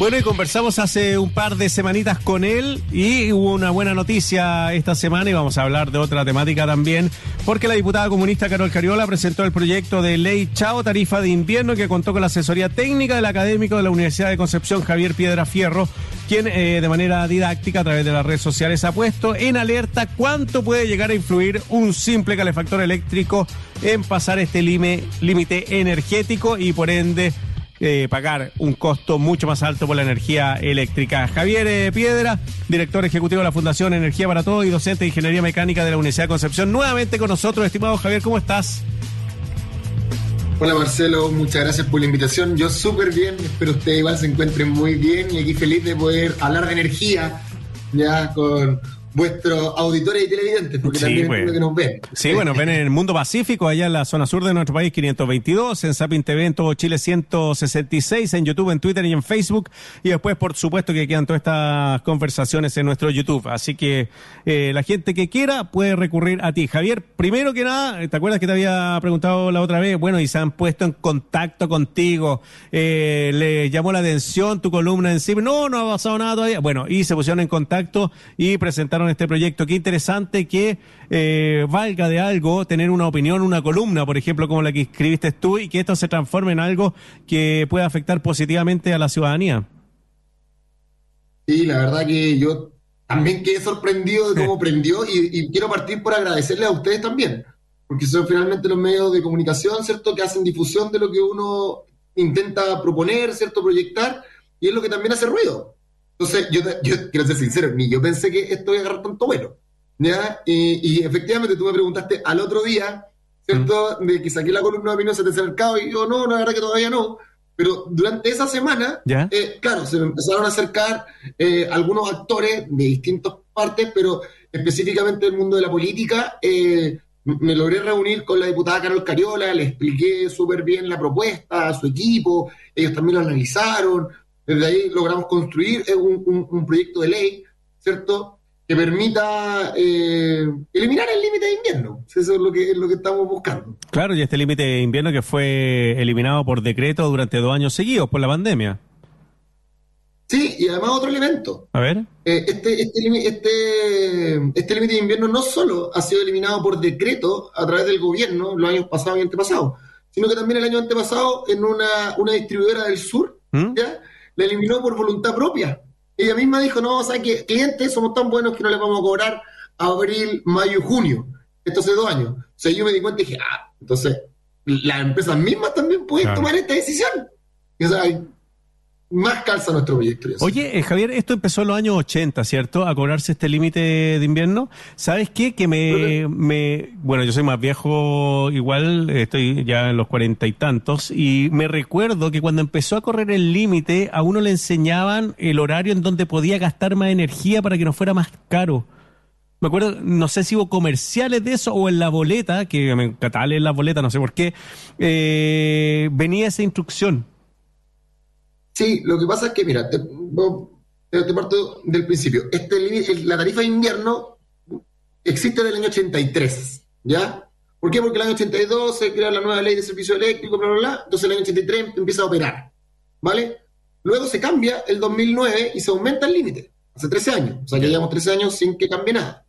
Bueno, y conversamos hace un par de semanitas con él y hubo una buena noticia esta semana y vamos a hablar de otra temática también, porque la diputada comunista Carol Cariola presentó el proyecto de ley Chao Tarifa de Invierno que contó con la asesoría técnica del académico de la Universidad de Concepción, Javier Piedra Fierro, quien eh, de manera didáctica a través de las redes sociales ha puesto en alerta cuánto puede llegar a influir un simple calefactor eléctrico en pasar este límite energético y por ende eh, pagar un costo mucho más alto por la energía eléctrica. Javier eh, Piedra, director ejecutivo de la Fundación Energía para Todos y docente de Ingeniería Mecánica de la Universidad de Concepción, nuevamente con nosotros. Estimado Javier, ¿cómo estás? Hola Marcelo, muchas gracias por la invitación. Yo súper bien, espero ustedes igual se encuentren muy bien y aquí feliz de poder hablar de energía ya con vuestros auditores y televidentes, porque también pues. es que nos ven. Sí, bueno, ven en el mundo pacífico, allá en la zona sur de nuestro país, 522, en Sapin TV, en todo Chile, 166, en YouTube, en Twitter y en Facebook. Y después, por supuesto, que quedan todas estas conversaciones en nuestro YouTube. Así que eh, la gente que quiera puede recurrir a ti. Javier, primero que nada, ¿te acuerdas que te había preguntado la otra vez? Bueno, y se han puesto en contacto contigo. Eh, ¿Le llamó la atención tu columna en sí? No, no ha pasado nada todavía. Bueno, y se pusieron en contacto y presentaron este proyecto. Qué interesante que eh, valga de algo tener una opinión, una columna, por ejemplo, como la que escribiste tú, y que esto se transforme en algo que pueda afectar positivamente a la ciudadanía. Sí, la verdad que yo también quedé sorprendido de cómo prendió y, quiero partir por agradecerles a ustedes también, porque son finalmente los medios de comunicación, ¿cierto?, que hacen difusión de lo que uno intenta proponer, ¿cierto?, proyectar, y es lo que también hace ruido. Entonces, yo, yo quiero ser sincero, ni yo pensé que esto iba a agarrar tanto bueno. ¿ya? Y, efectivamente tú me preguntaste al otro día, ¿cierto? Mm. De que saqué la columna de opinión se te mercado y yo, no, la verdad que todavía no. Pero durante esa semana, eh, claro, se me empezaron a acercar eh, algunos actores de distintas partes, pero específicamente del mundo de la política. Eh, me logré reunir con la diputada Carol Cariola, le expliqué súper bien la propuesta a su equipo, ellos también lo analizaron, desde ahí logramos construir un, proyecto de ley, ¿cierto? Que permita eh, eliminar el límite de invierno. Eso es lo que, es lo que estamos buscando. Claro, y este límite de invierno que fue eliminado por decreto durante dos años seguidos por la pandemia. Sí, y además otro elemento. A ver. Eh, este, este, este, este límite de invierno no solo ha sido eliminado por decreto a través del gobierno los años pasados y antepasados, sino que también el año antepasado en una, una distribuidora del sur, ¿Mm? ¿ya? La eliminó por voluntad propia. Ella misma dijo, no, o sea que clientes somos tan buenos que no les vamos a cobrar abril, mayo, junio. Esto hace dos años. O sea, yo me di cuenta y dije, ah, entonces las empresas mismas también pueden tomar esta decisión. O sea, más calza nuestro proyecto. Oye, eh, Javier, esto empezó en los años 80, ¿cierto? A cobrarse este límite de invierno. ¿Sabes qué? Que me, me, bueno, yo soy más viejo, igual estoy ya en los cuarenta y tantos, y me recuerdo que cuando empezó a correr el límite, a uno le enseñaban el horario en donde podía gastar más energía para que no fuera más caro. Me acuerdo, no sé si hubo comerciales de eso o en la boleta, que me encantaba leer la boleta, no sé por qué, eh, venía esa instrucción Sí, lo que pasa es que, mira, te, parto del principio. Este, la tarifa de invierno existe desde el año 83, ¿ya? ¿Por qué? Porque el año 82 se crea la nueva ley de servicio eléctrico, bla, bla, bla. Entonces el año 83 empieza a operar, ¿vale? Luego se cambia el 2009 y se aumenta el límite, hace 13 años. O sea, que llevamos 13 años sin que cambie nada.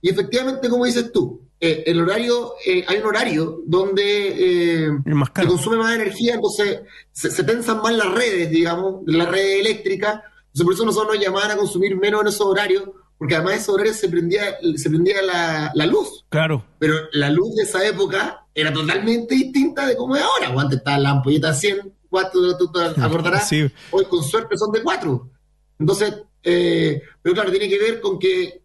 Y efectivamente, como dices tú, eh, el horario, eh, hay un horario donde eh, se consume más energía, entonces se, tensan más las redes, digamos, la red eléctrica. Entonces, por eso nosotros nos llamaban a consumir menos en esos horarios, porque además esos horarios se prendía, se prendía la, la, luz. Claro. Pero la luz de esa época era totalmente distinta de como es ahora. O antes estaba la ampolleta 100 watts, tú te acordarás. Hoy con suerte son de 4. Entonces, pero claro, tiene que ver con que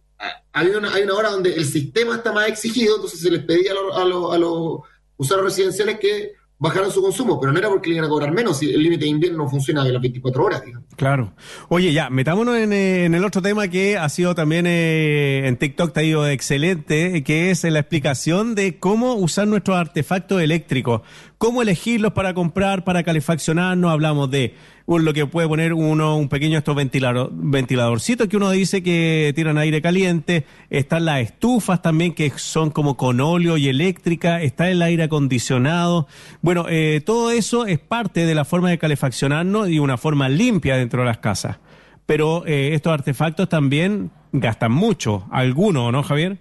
hay una, hay una hora donde el sistema está más exigido, entonces se les pedía a, los usuarios residenciales que bajaran su consumo, pero no era porque le iban a cobrar menos, si el límite de invierno funciona de las 24 horas, digamos. Claro. Oye, ya, metámonos en, eh, en el otro tema que ha sido también eh, en TikTok, te ha ido excelente, que es la explicación de cómo usar nuestros artefactos eléctricos, cómo elegirlos para comprar, para calefaccionar, no hablamos de lo que puede poner uno, un pequeño estos ventilador, ventiladorcitos que uno dice que tiran aire caliente, están las estufas también que son como con óleo y eléctrica, está el aire acondicionado. Bueno, eh, todo eso es parte de la forma de calefaccionarnos y una forma limpia dentro de las casas. Pero eh, estos artefactos también gastan mucho, algunos, ¿no, Javier?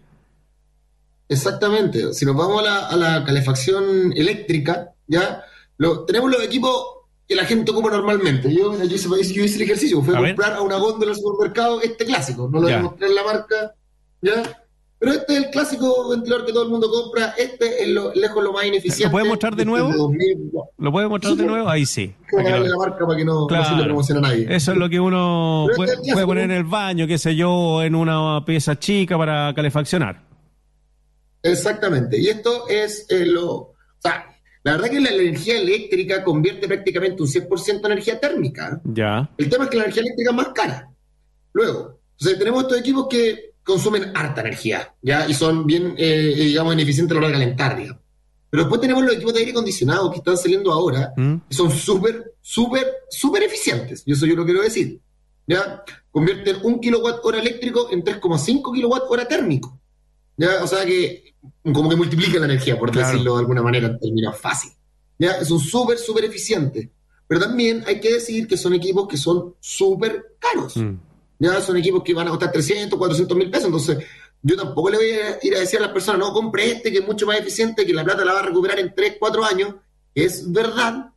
Exactamente. Si nos vamos a la, calefacción eléctrica, ya tenemos los equipos que la gente ocupa normalmente. Yo, yo, hice, yo hice el ejercicio, fui a, comprar a una góndola del supermercado este clásico, no lo voy a mostrar en la marca, ¿ya? Pero este es el clásico ventilador que todo el mundo compra. Este es lo, lejos lo más ineficiente. ¿Lo puede mostrar de este nuevo? ¿Lo puede mostrar de nuevo? Ahí sí. Para la marca para que no, se le promocione a nadie. Eso es lo que uno puede, este puede, poner en el baño, qué sé yo, en una pieza chica para calefaccionar. Exactamente. Y esto es eh, lo... La verdad que la, energía eléctrica convierte prácticamente un 100% en energía térmica. Ya. El tema es que la energía eléctrica es más cara. Luego, entonces tenemos estos equipos que consumen harta energía, ¿ya? Y son bien, eh, digamos, ineficientes a la hora de calentar, digamos. Pero después tenemos los equipos de aire acondicionado que están saliendo ahora, ¿Mm? que son súper, súper, súper eficientes. Y eso yo lo quiero decir. ¿Ya? Convierten un kilowatt hora eléctrico en 3,5 kilowatt hora térmico. ¿Ya? O sea que, como que multiplican la energía, por decirlo de alguna manera, en términos fácil. ¿Ya? Son súper, súper eficientes. Pero también hay que decir que son equipos que son súper caros. Mm. Ya son equipos que van a costar 300, 400 mil pesos. Entonces, yo tampoco le voy a ir a decir a las personas, no, compre este que es mucho más eficiente, que la plata la va a recuperar en 3, 4 años. Es verdad.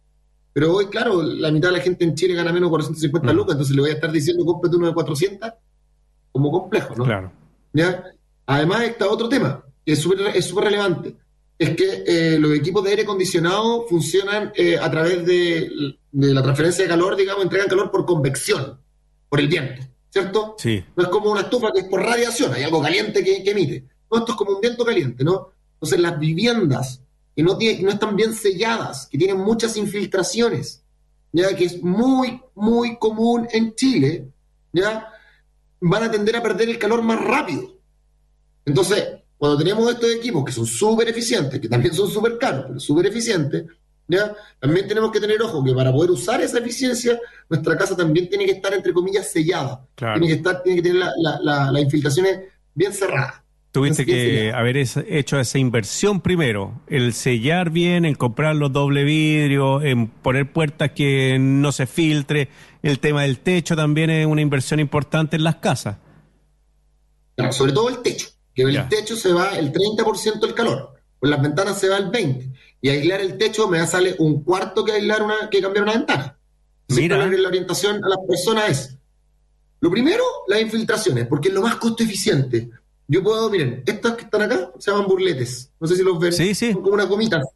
Pero hoy, claro, la mitad de la gente en Chile gana menos de 450 mm. lucas, entonces le voy a estar diciendo, cómprate uno de 400 como complejo, ¿no? Claro. ¿Ya? Además, está otro tema, que es súper es relevante. Es que eh, los equipos de aire acondicionado funcionan eh, a través de, de la transferencia de calor, digamos, entregan calor por convección, por el viento. ¿cierto? Sí. No es como una estufa que es por radiación, hay algo caliente que, emite. No, esto es como un viento caliente, ¿no? Entonces las viviendas que no, tiene, no están bien selladas, que tienen muchas infiltraciones, ya que es muy, muy común en Chile, ya van a tender a perder el calor más rápido. Entonces, cuando tenemos estos equipos que son súper eficientes, que también son súper caros, pero súper eficientes, ¿ya? También tenemos que tener ojo que para poder usar esa eficiencia, nuestra casa también tiene que estar, entre comillas, sellada. Tiene, que estar, tiene que tener las infiltraciones bien cerradas. Tuviste que haber hecho esa inversión primero, el sellar bien, el comprar los doble vidrio, en poner puertas que no se filtre, el tema del techo también es una inversión importante en las casas. Claro, sobre todo el techo, que el techo se va el 30% del calor, por las ventanas se va el 20% y aislar el techo me sale un cuarto que aislar una, que cambiar una ventana. Mira. la orientación a las personas es, lo primero, las infiltraciones, porque es lo más costo eficiente. Yo puedo, miren, estas que están acá se llaman burletes. No sé si los ven. Sí, sí. Son como unas gomitas.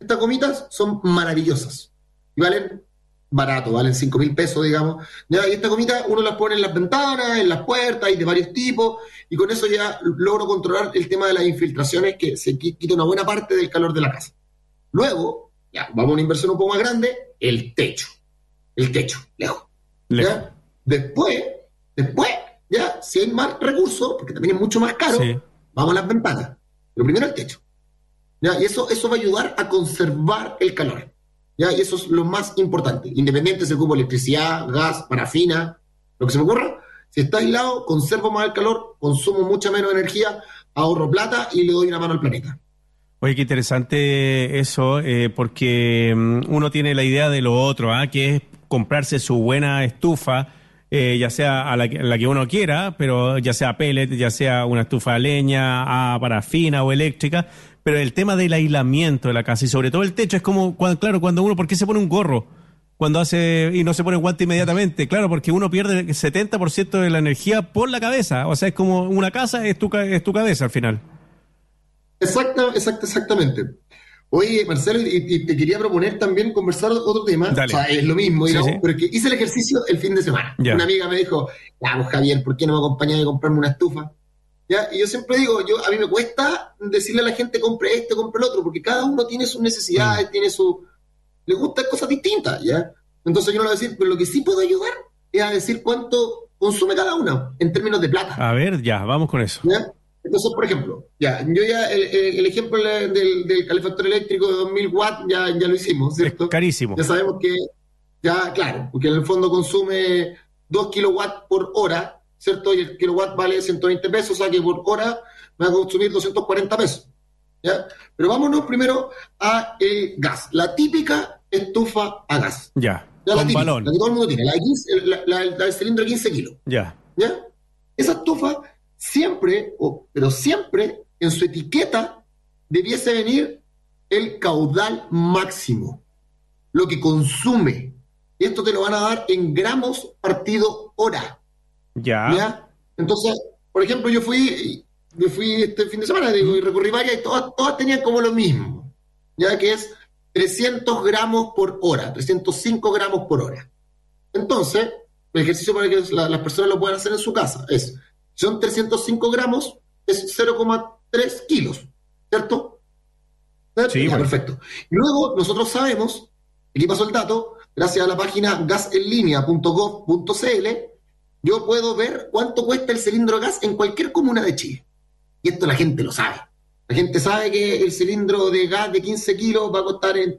Estas gomitas son maravillosas. Y valen barato, valen 5 mil pesos, digamos. Ya, y estas gomitas uno las pone en las ventanas, en las puertas, y de varios tipos. Y con eso ya logro controlar el tema de las infiltraciones, que se quita una buena parte del calor de la casa. Luego, ya, vamos a una inversión un poco más grande, el techo. El techo, lejos. ¿ya? Después, después, ya, si hay más recursos, porque también es mucho más caro, vamos a las ventanas. Pero primero el techo. ¿ya? Y eso, eso va a ayudar a conservar el calor. ¿Ya? Y eso es lo más importante. Independiente si ocupo electricidad, gas, parafina, lo que se me ocurra. Si está aislado, conservo más el calor, consumo mucha menos energía, ahorro plata y le doy una mano al planeta. Oye, qué interesante eso, eh, porque mm, uno tiene la idea de lo otro, ¿ah? que es comprarse su buena estufa, eh, ya sea a la, que uno quiera, pero ya sea pellet, ya sea una estufa de leña, a parafina o eléctrica, pero el tema del aislamiento de la casa y sobre todo el techo es como, cuando, claro, cuando uno, ¿por qué se pone un gorro? Cuando hace y no se pone guante inmediatamente, claro, porque uno pierde el 70% de la energía por la cabeza, o sea, es como una casa, es tu, es tu cabeza al final. Exacta, exacta, exactamente. Oye, Marcelo, y, te quería proponer también conversar otro tema. O sea, es lo mismo, digamos, pero que hice el ejercicio el fin de semana. Una amiga me dijo, ya, pues Javier, ¿por qué no me acompañas a comprarme una estufa? ¿Ya? Y yo siempre digo, yo a mí me cuesta decirle a la gente compre esto, compre el otro, porque cada uno tiene sus necesidades, mm. tiene su... Le gustan cosas distintas, ¿ya? Entonces yo no lo voy a decir, pero lo que sí puedo ayudar es a decir cuánto consume cada uno en términos de plata. A ver, ya, vamos con eso. ¿Ya? Entonces, por ejemplo, ya, yo ya, el, ejemplo del, del, calefactor eléctrico de 2000 watts ya, ya lo hicimos, ¿cierto? carísimo. Ya sabemos que Ya, claro, porque en el fondo consume 2 kilowatts por hora, ¿cierto? Y el kilowatt vale 120 pesos, o sea que por hora me va a consumir 240 pesos. ¿ya? Pero vámonos primero a el gas, la típica estufa a gas. Ya, Ya, la típica, balón. la que todo el mundo tiene, la, de 15 la- la- la del cilindro de 15 kilos. Ya, ¿ya? Esa estufa siempre, o- pero siempre en su etiqueta debiese venir el caudal máximo, lo que consume. Y esto te lo van a dar en gramos partido hora. Ya. ¿ya? Entonces, por ejemplo, yo fui, yo fui este fin de semana digo, y recorrí varias y todas, todas tenían como lo mismo, ya que es 300 gramos por hora, 305 gramos por hora. Entonces, el ejercicio para que la- las personas lo puedan hacer en su casa es, son 305 gramos, es 0,3 kilos, ¿cierto? Sí, Ya, bueno. perfecto. Y luego nosotros sabemos, aquí pasó el dato, gracias a la página gasenlinea.gov.cl, yo puedo ver cuánto cuesta el cilindro de gas en cualquier comuna de Chile. Y esto la gente lo sabe. La gente sabe que el cilindro de gas de 15 kilos va a costar en-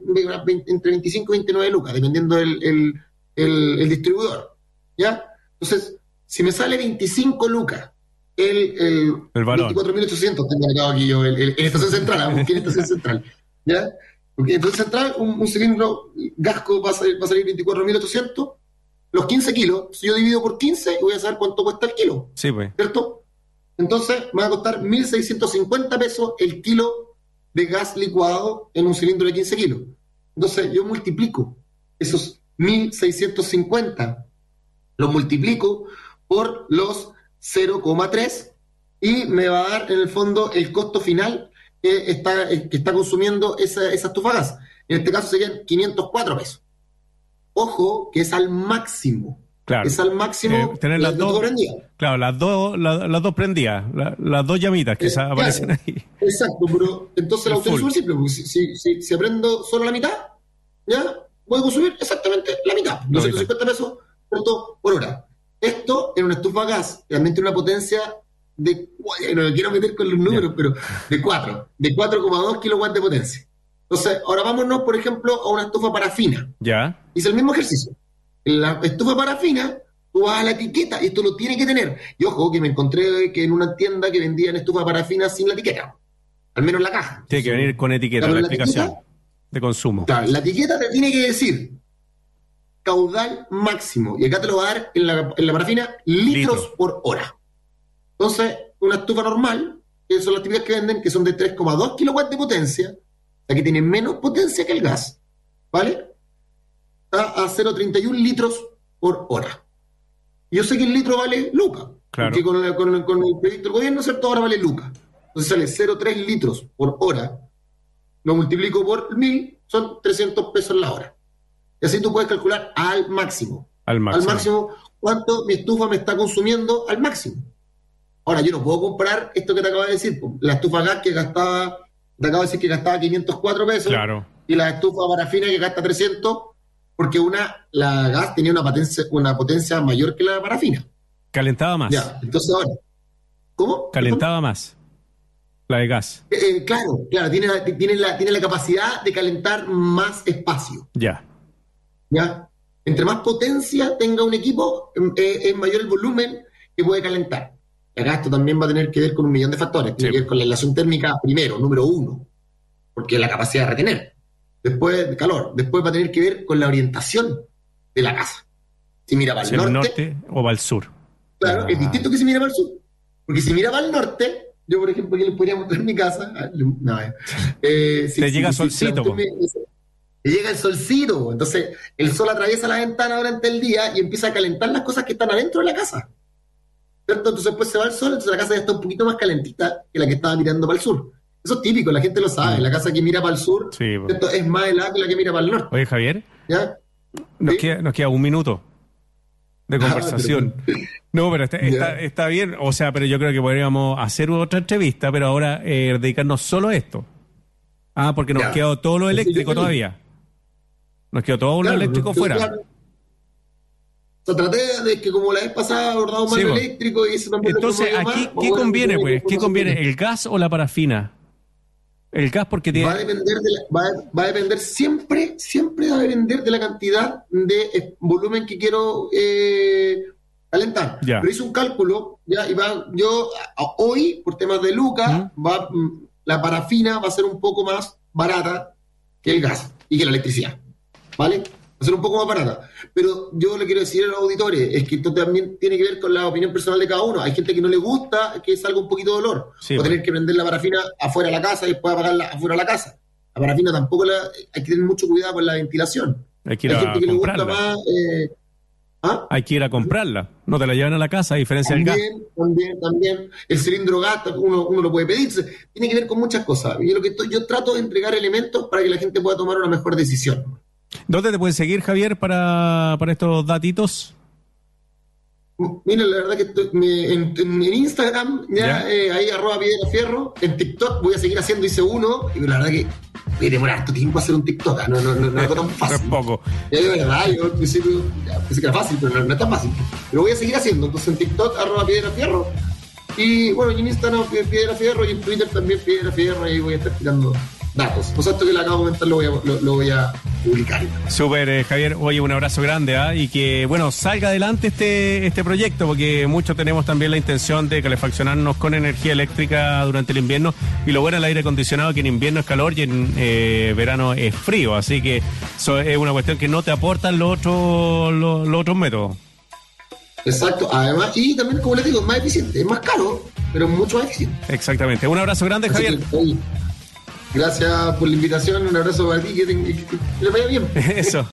entre 25 y 29 lucas, dependiendo del el, el- el distribuidor. ¿Ya? Entonces, si me sale 25 lucas, el, el, El balón. 24.800 tengo anotado aquí yo, el, estación central, busqué en estación central. ¿Ya? Porque en estación central, un, un cilindro gasco va a salir, va a salir 24.800. Los 15 kilos, si yo divido por 15, voy a saber cuánto cuesta el kilo. Sí, pues. ¿cierto? Entonces me va a costar 1.650 pesos el kilo de gas licuado en un cilindro de 15 kilos. Entonces yo multiplico esos 1.650, los multiplico por los 0,3 y me va a dar en el fondo el costo final que está, que está consumiendo esa, esa estufa gas. En este caso serían 504 pesos. Ojo que es al máximo. Claro. Es al máximo Eh, tener las la- la dos- prendida. Claro, las dos, la- las dos prendidas, la- las dos llamitas que Eh, sa- aparecen claro. ahí. Exacto, pero entonces El la cuestión es súper simple, porque si, si, si, si aprendo solo la mitad, ya voy a consumir exactamente la mitad, La 250 pesos por hora. Esto en una estufa a gas realmente una potencia de, Uy, no me quiero meter con los números, pero de 4, de 4,2 kilowatts de potencia. Entonces, ahora vámonos, por ejemplo, a una estufa parafina. Ya, Hice el mismo ejercicio. En la estufa parafina, tú vas a la etiqueta y esto lo tiene que tener. Y ojo, que me encontré que en una tienda que vendían estufa parafina sin la etiqueta. Al menos la caja. tiene que venir con etiqueta, la la explicación etiqueta. de consumo. Claro, la etiqueta te tiene que decir caudal máximo. Y acá te lo va a dar en la, en la parafina litros Litro. por hora. Entonces, una estufa normal, que son las típicas que venden, que son de 3,2 kilowatts de potencia, que tiene menos potencia que el gas, ¿vale? Está a 0,31 litros por hora. Yo sé que el litro vale Luca, Claro. porque con, la- con el- con el proyecto del gobierno, ¿cierto? Ahora vale Luca. Entonces sale 0,3 litros por hora lo multiplico por mil, son 300 pesos la hora. Y así tú puedes calcular al máximo. Al máximo. Al máximo, cuánto mi estufa me está consumiendo al máximo. Ahora, yo no puedo comparar esto que te acabo de decir. La estufa gas que gastaba, te acabo de decir que gastaba 504 pesos, Claro. y la estufa parafina que gasta 300, porque una, la gas tenía una potencia, una potencia mayor que la parafina. Calentaba más. Ya, entonces ahora, ¿cómo? Calentaba más. La de gas. Eh, eh, claro, claro, tiene, la- tiene, la, tiene la capacidad de calentar más espacio. Ya. ¿ya? Entre más potencia tenga un equipo, eh, es mayor el volumen que puede calentar. Acá esto también va a tener que ver con un millón de factores. Tiene Sí. que ver con la relación térmica primero, número uno, porque es la capacidad de retener. Después, de calor. Después va a tener que ver con la orientación de la casa. Si mira para el el norte, norte o para el sur. claro, Ah. es distinto que si mira para el sur. Porque si mira para el norte, yo por ejemplo, aquí les podría mostrar mi casa. ah, No, eh. Eh, si- Te si- llega si- solcito, si me- llega el solcito, entonces el sol atraviesa la ventana durante el día y empieza a calentar las cosas que están adentro de la casa. ¿Cierto? Entonces después se va el sol, entonces la casa ya está un poquito más calentita que la que estaba mirando para el sur. Eso es típico, la gente lo sabe. La casa que mira para el sur Sí. po. ¿cierto? es más helada que la que mira para el norte. Oye, Javier, ¿ya? nos, Sí. queda, nos queda un minuto de Ah, conversación. No, pero está, Ya. está, está bien. O sea, pero yo creo que podríamos hacer otra entrevista, pero ahora eh, dedicarnos solo a esto. Ah, porque nos Ya. quedó todo lo eléctrico todavía. Nos quedó todo lo Claro, eléctrico pero fuera. claro. O sea, traté de que como la vez pasada abordamos más Sí, po. eléctrico y eso también lo Entonces, aquí, más, ¿qué bueno, conviene, pues? ¿Qué conviene? ¿El gas o la parafina? El gas porque tiene... Va a depender, de la- va, a- va a depender siempre, siempre va a depender de la cantidad de eh, volumen que quiero eh, calentar. Ya. Pero hice un cálculo, ya, y va, yo a- hoy, por temas de lucas, va, mm, la parafina va a ser un poco más barata que el gas y que la electricidad. ¿Vale? Va a ser un poco más barata. Pero yo le quiero decir a los auditores, es que esto también tiene que ver con la opinión personal de cada uno. Hay gente que no le gusta que salga un poquito de olor. Sí, o bueno. tener que prender la parafina afuera de la casa y después apagarla afuera de la casa. La parafina tampoco la, hay que tener mucho cuidado con la ventilación. Hay que ir Hay a gente que le gusta comprarla. más. eh, ¿ah? Hay que ir a comprarla. No te la llevan a la casa, a diferencia del gas. También, también, también. El cilindro gas, uno, uno lo puede pedir. Tiene que ver con muchas cosas. Y lo que estoy- yo trato de entregar elementos para que la gente pueda tomar una mejor decisión. ¿Dónde te pueden seguir, Javier, para, para estos datitos? Mira, la verdad que estoy- me- en, Instagram, ya, eh, ahí arroba piedra fierro, en TikTok voy a seguir haciendo, hice uno, y la verdad que voy a demorar harto tiempo hacer un TikTok, ah, no, no, no, no es tan fácil. poco. Ya, de verdad, yo al principio pensé que era fácil, pero no, no es tan fácil. Pero voy a seguir haciendo, entonces en TikTok, arroba piedra fierro, y bueno, y en Instagram Pie- piedra fierro, y en Twitter también piedra fierro, y voy a estar tirando datos. Por esto que le acabo de comentar lo voy a, lo, lo voy a publicar. Súper, eh, Javier. Oye, un abrazo grande, ¿ah? Y que, bueno, salga adelante este, este proyecto, porque muchos tenemos también la intención de calefaccionarnos con energía eléctrica durante el invierno. Y lo bueno del aire acondicionado, que en invierno es calor y en eh, verano es frío. Así que eso es una cuestión que no te aportan los otros, los, los otros métodos. Exacto, además, y también, como les digo, es más eficiente, es más caro, pero mucho más eficiente. Exactamente. Un abrazo grande, Así Javier. que, gracias por la invitación, un abrazo para ti, que, te- que- le vaya bien. Eso.